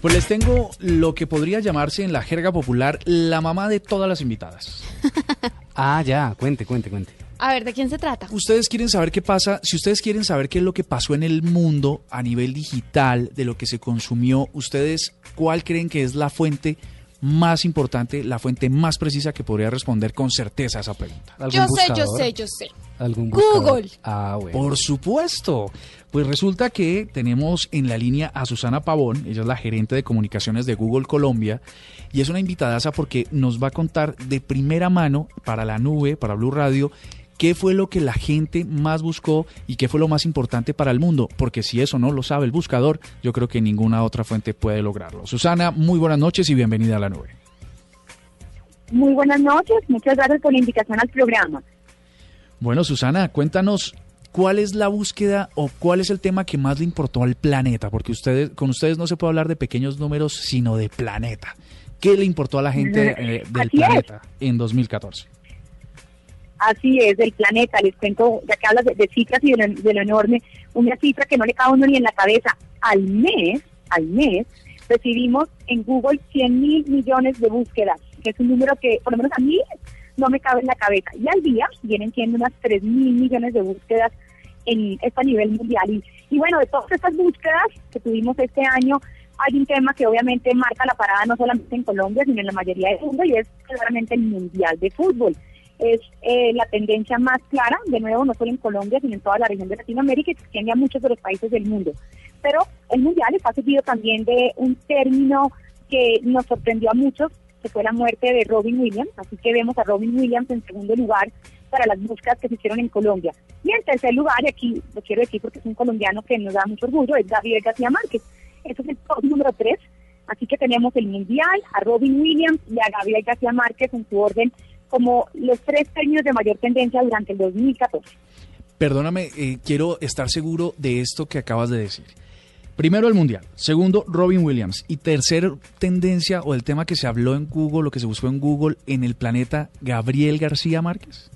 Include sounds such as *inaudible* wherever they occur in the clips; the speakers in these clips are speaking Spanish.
Pues les tengo lo que podría llamarse en la jerga popular la mamá de todas las invitadas. *laughs* ah, ya. Cuente, cuente, cuente. A ver, ¿de quién se trata? Ustedes quieren saber qué pasa, si ustedes quieren saber qué es lo que pasó en el mundo a nivel digital, de lo que se consumió, ustedes, ¿cuál creen que es la fuente más importante, la fuente más precisa que podría responder con certeza a esa pregunta? Yo sé, yo sé, yo sé. ¿Algún Google. Ah, bueno. Por supuesto. Pues resulta que tenemos en la línea a Susana Pavón, ella es la gerente de comunicaciones de Google Colombia, y es una invitadaza porque nos va a contar de primera mano para la nube, para Blue Radio, qué fue lo que la gente más buscó y qué fue lo más importante para el mundo, porque si eso no lo sabe el buscador, yo creo que ninguna otra fuente puede lograrlo. Susana, muy buenas noches y bienvenida a la nube. Muy buenas noches, muchas gracias por la invitación al programa. Bueno, Susana, cuéntanos cuál es la búsqueda o cuál es el tema que más le importó al planeta, porque ustedes con ustedes no se puede hablar de pequeños números, sino de planeta. ¿Qué le importó a la gente eh, del planeta en 2014? Así es, del planeta. Les cuento, ya que hablas de, cifras y de lo, enorme, una cifra que no le cabe uno ni en la cabeza. Al mes, al mes, recibimos en Google 100 mil millones de búsquedas, que es un número que, por lo menos a mí, no me cabe en la cabeza. Y al día vienen siendo unas 3 mil millones de búsquedas en este nivel mundial. Y, y bueno, de todas estas búsquedas que tuvimos este año, hay un tema que obviamente marca la parada no solamente en Colombia, sino en la mayoría del mundo, y es claramente el Mundial de Fútbol es eh, la tendencia más clara, de nuevo, no solo en Colombia, sino en toda la región de Latinoamérica y se extiende a muchos de los países del mundo. Pero el Mundial está seguido también de un término que nos sorprendió a muchos, que fue la muerte de Robin Williams, así que vemos a Robin Williams en segundo lugar para las búsquedas que se hicieron en Colombia. Y en tercer lugar, y aquí lo quiero decir porque es un colombiano que nos da mucho orgullo, es Gabriel García Márquez. Eso es el top número tres. Así que tenemos el Mundial, a Robin Williams y a Gabriel García Márquez en su orden como los tres premios de mayor tendencia durante el 2014. Perdóname, eh, quiero estar seguro de esto que acabas de decir. Primero el Mundial, segundo Robin Williams y tercer tendencia o el tema que se habló en Google, lo que se buscó en Google en el planeta, Gabriel García Márquez.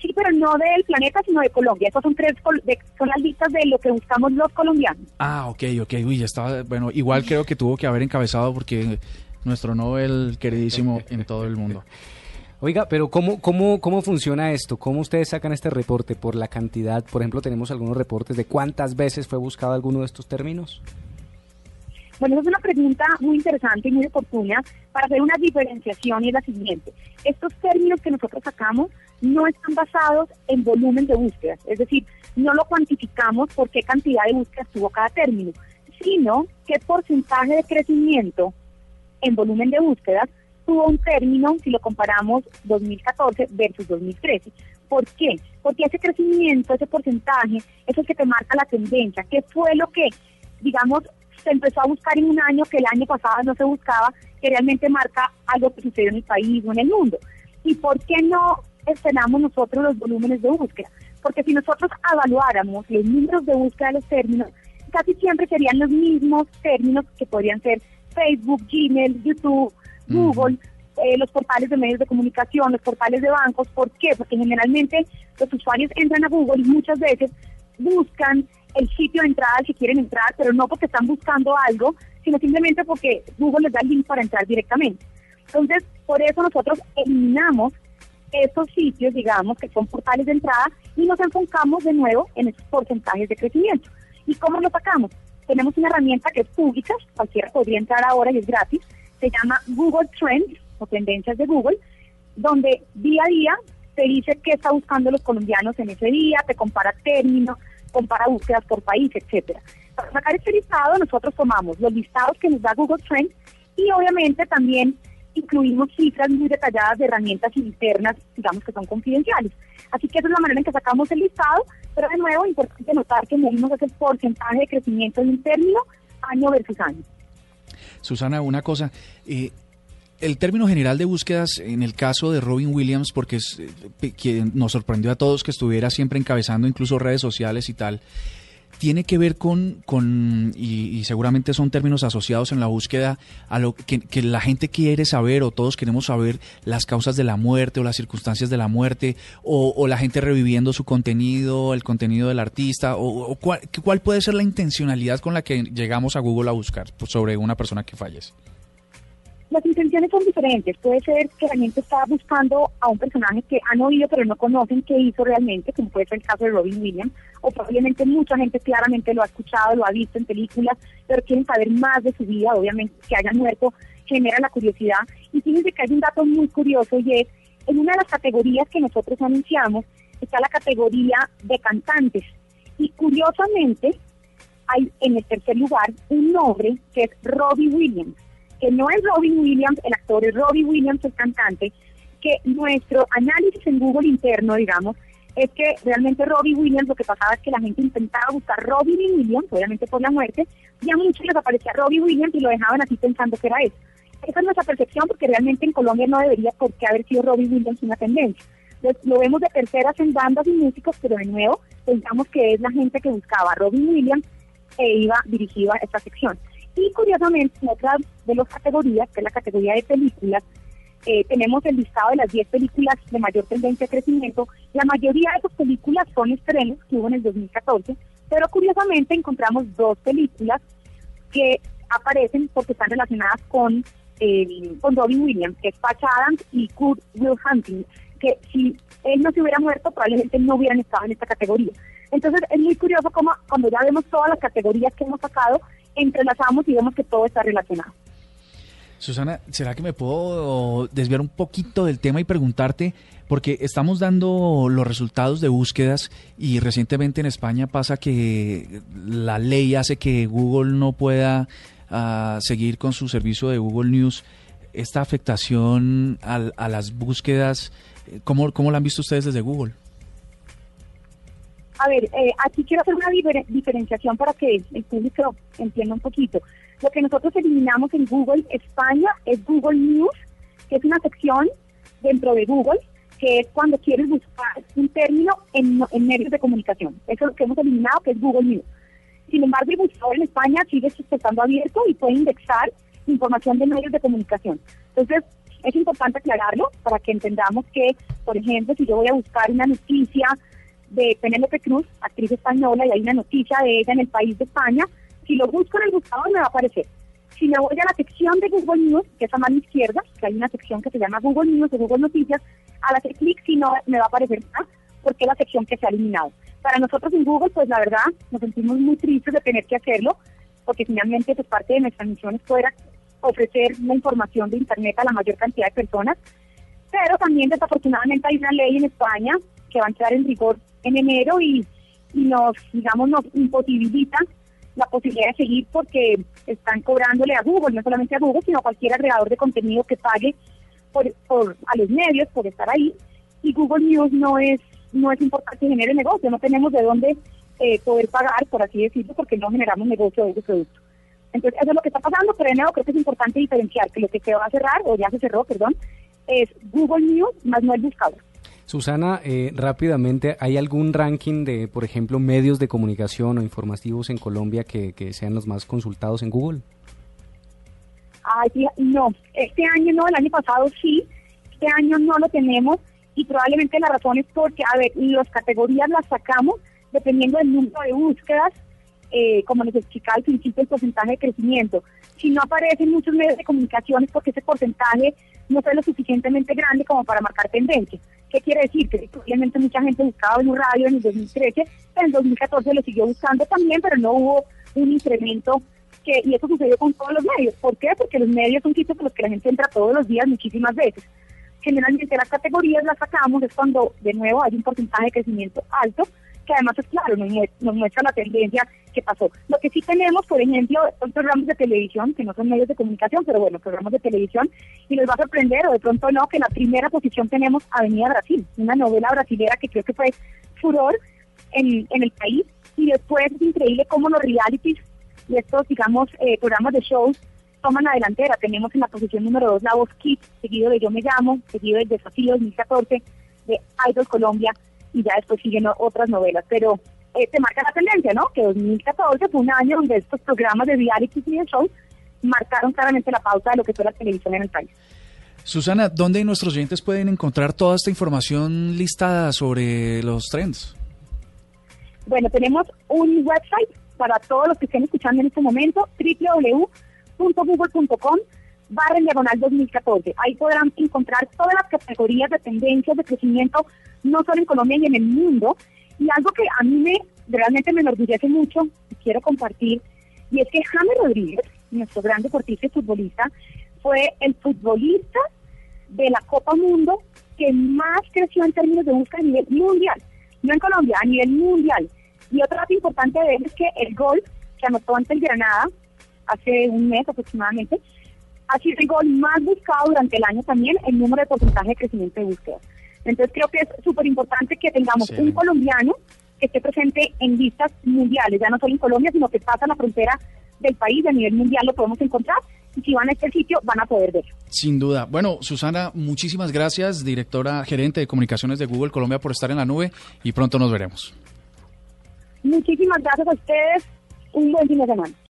Sí, pero no del planeta, sino de Colombia. Esas son tres, son las listas de lo que buscamos los colombianos. Ah, ok, ok. Uy, ya estaba, bueno, igual creo que tuvo que haber encabezado porque nuestro Nobel queridísimo en todo el mundo. *laughs* Oiga, pero ¿cómo, cómo, ¿cómo funciona esto? ¿Cómo ustedes sacan este reporte? ¿Por la cantidad? Por ejemplo, tenemos algunos reportes de cuántas veces fue buscado alguno de estos términos. Bueno, esa es una pregunta muy interesante y muy oportuna para hacer una diferenciación y es la siguiente. Estos términos que nosotros sacamos no están basados en volumen de búsquedas, es decir, no lo cuantificamos por qué cantidad de búsquedas tuvo cada término, sino qué porcentaje de crecimiento en volumen de búsquedas tuvo un término si lo comparamos 2014 versus 2013. ¿Por qué? Porque ese crecimiento, ese porcentaje, es que te marca la tendencia. ¿Qué fue lo que, digamos, se empezó a buscar en un año que el año pasado no se buscaba, que realmente marca algo que sucedió en el país o en el mundo? ¿Y por qué no esperamos nosotros los volúmenes de búsqueda? Porque si nosotros evaluáramos los números de búsqueda de los términos, casi siempre serían los mismos términos que podrían ser Facebook, Gmail, YouTube, Google, eh, los portales de medios de comunicación, los portales de bancos. ¿Por qué? Porque generalmente los usuarios entran a Google y muchas veces buscan el sitio de entrada al que quieren entrar, pero no porque están buscando algo, sino simplemente porque Google les da el link para entrar directamente. Entonces, por eso nosotros eliminamos esos sitios, digamos, que son portales de entrada y nos enfocamos de nuevo en esos porcentajes de crecimiento. ¿Y cómo lo sacamos? Tenemos una herramienta que es pública, cualquiera podría entrar ahora y es gratis, se llama Google Trends o Tendencias de Google, donde día a día te dice qué está buscando los colombianos en ese día, te compara términos, compara búsquedas por país, etcétera. Para sacar este listado, nosotros tomamos los listados que nos da Google Trends y obviamente también incluimos cifras muy detalladas de herramientas internas, digamos que son confidenciales. Así que esa es la manera en que sacamos el listado, pero de nuevo, importante notar que medimos ese porcentaje de crecimiento de un término año versus año. Susana, una cosa, eh, el término general de búsquedas en el caso de Robin Williams, porque es eh, quien nos sorprendió a todos que estuviera siempre encabezando incluso redes sociales y tal, tiene que ver con, con y, seguramente son términos asociados en la búsqueda a lo que, la gente quiere saber o todos queremos saber las causas de la muerte o las circunstancias de la muerte o, la gente reviviendo su contenido, el contenido del artista o, cuál, cuál, puede ser la intencionalidad con la que llegamos a Google a buscar sobre una persona que fallece las intenciones son diferentes. Puede ser que la gente está buscando a un personaje que han oído pero no conocen qué hizo realmente, como puede ser el caso de Robin Williams, o probablemente mucha gente claramente lo ha escuchado, lo ha visto en películas, pero quieren saber más de su vida, obviamente que haya muerto genera la curiosidad. Y fíjense que hay un dato muy curioso y es, en una de las categorías que nosotros anunciamos, está la categoría de cantantes. Y curiosamente, hay en el tercer lugar un nombre que es Robbie Williams que no es Robin Williams, el actor es Robbie Williams, el cantante, que nuestro análisis en Google interno, digamos, es que realmente Robbie Williams, lo que pasaba es que la gente intentaba buscar Robbie Williams, obviamente por la muerte, y a muchos les aparecía Robbie Williams y lo dejaban así pensando que era él. Esa es nuestra percepción porque realmente en Colombia no debería por qué haber sido Robbie Williams una tendencia. Entonces, lo vemos de terceras en bandas y músicos, pero de nuevo pensamos que es la gente que buscaba Robin Williams e iba dirigida a esta sección. Y curiosamente, en otra de las categorías, que es la categoría de películas, eh, tenemos el listado de las 10 películas de mayor tendencia de crecimiento. La mayoría de esas películas son estrenos que hubo en el 2014, pero curiosamente encontramos dos películas que aparecen porque están relacionadas con, eh, con Robin Williams, que es Patch Adams y Kurt Will Hunting, que si él no se hubiera muerto, probablemente no hubieran estado en esta categoría. Entonces es muy curioso cómo cuando ya vemos todas las categorías que hemos sacado, entrelazamos y vemos que todo está relacionado. Susana, ¿será que me puedo desviar un poquito del tema y preguntarte, porque estamos dando los resultados de búsquedas y recientemente en España pasa que la ley hace que Google no pueda ah, seguir con su servicio de Google News. Esta afectación a, las búsquedas, ¿cómo, ¿cómo la han visto ustedes desde Google? A ver, eh, aquí quiero hacer una diferenciación para que el público entienda un poquito. Lo que nosotros eliminamos en Google España es Google News, que es una sección dentro de Google, que es cuando quieres buscar un término en, medios de comunicación. Eso es lo que hemos eliminado, que es Google News. Sin embargo, el buscador en España sigue estando abierto y puede indexar información de medios de comunicación. Entonces, es importante aclararlo para que entendamos que, por ejemplo, si yo voy a buscar una noticia de Penélope Cruz, actriz española, y hay una noticia de ella en el país de España, si lo busco en el buscador me va a aparecer. Si me voy a la sección de Google News, que es a mano izquierda, que hay una sección que se llama Google News o Google Noticias, al hacer clic si no me va a aparecer nada, porque es la sección que se ha eliminado. Para nosotros en Google, pues la verdad, nos sentimos muy tristes de tener que hacerlo, porque finalmente pues parte de nuestra misión es poder ofrecer la información de Internet a la mayor cantidad de personas, pero también desafortunadamente hay una ley en España que va a entrar en rigor en enero y, nos, digamos, nos imposibilita la posibilidad de seguir porque están cobrándole a Google, no solamente a Google, sino a cualquier agregador de contenido que pague por, por, a los medios por estar ahí. Y Google News no es no es importante genere negocio, no tenemos de dónde eh, poder pagar, por así decirlo, porque no generamos negocio de ese producto. Entonces, eso es lo que está pasando, pero de nuevo creo que es importante diferenciar que lo que se va a cerrar, o ya se cerró, perdón, es Google News más no el buscador. Susana, eh, rápidamente, ¿hay algún ranking de, por ejemplo, medios de comunicación o informativos en Colombia que, sean los más consultados en Google? Ay, no, este año no, el año pasado sí, este año no lo tenemos y probablemente la razón es porque, a ver, las categorías las sacamos dependiendo del número de búsquedas, eh, como les explicaba al principio, el porcentaje de crecimiento. Si no aparecen muchos medios de comunicación es porque ese porcentaje no fue lo suficientemente grande como para marcar tendencia. ¿Qué quiere decir? Que obviamente mucha gente buscaba un radio en el 2013, pero en 2014 lo siguió buscando también, pero no hubo un incremento que, y eso sucedió con todos los medios. ¿Por qué? Porque los medios son sitios por los que la gente entra todos los días muchísimas veces. Generalmente las categorías las sacamos es cuando de nuevo hay un porcentaje de crecimiento alto, que además es claro, nos, muestra la tendencia que pasó. Lo que sí tenemos, por ejemplo, son programas de televisión, que no son medios de comunicación, pero bueno, programas de televisión, y les va a sorprender, o de pronto no, que en la primera posición tenemos Avenida Brasil, una novela brasilera que creo que fue furor en, en el país, y después es increíble cómo los realities y estos, digamos, eh, programas de shows toman la delantera. Tenemos en la posición número 2 La Voz Kids, seguido de Yo Me Llamo, seguido del Desafío 2014, de Idol Colombia, y ya después siguen otras novelas. Pero eh, te marca la tendencia, ¿no? Que 2014 fue un año donde estos programas de reality y de shows marcaron claramente la pauta de lo que fue la televisión en el país. Susana, ¿dónde nuestros oyentes pueden encontrar toda esta información listada sobre los trends? Bueno, tenemos un website para todos los que estén escuchando en este momento, www.google.com barra diagonal 2014. Ahí podrán encontrar todas las categorías de tendencias de crecimiento, no solo en Colombia y en el mundo. Y algo que a mí me realmente me enorgullece mucho y quiero compartir, y es que James Rodríguez, nuestro gran deportista y futbolista, fue el futbolista de la Copa Mundo que más creció en términos de búsqueda a nivel mundial, no en Colombia, a nivel mundial. Y otro dato importante de él es que el gol que anotó ante el Granada hace un mes aproximadamente, ha sido el gol más buscado durante el año también, el número de porcentaje de crecimiento de búsqueda. Entonces creo que es súper importante que tengamos un colombiano que esté presente en listas mundiales, ya no solo en Colombia, sino que pasa la frontera del país, a nivel mundial lo podemos encontrar y si van a este sitio van a poder verlo. Sin duda. Bueno, Susana, muchísimas gracias, directora gerente de comunicaciones de Google Colombia, por estar en la nube y pronto nos veremos. Muchísimas gracias a ustedes. Un buen fin de semana.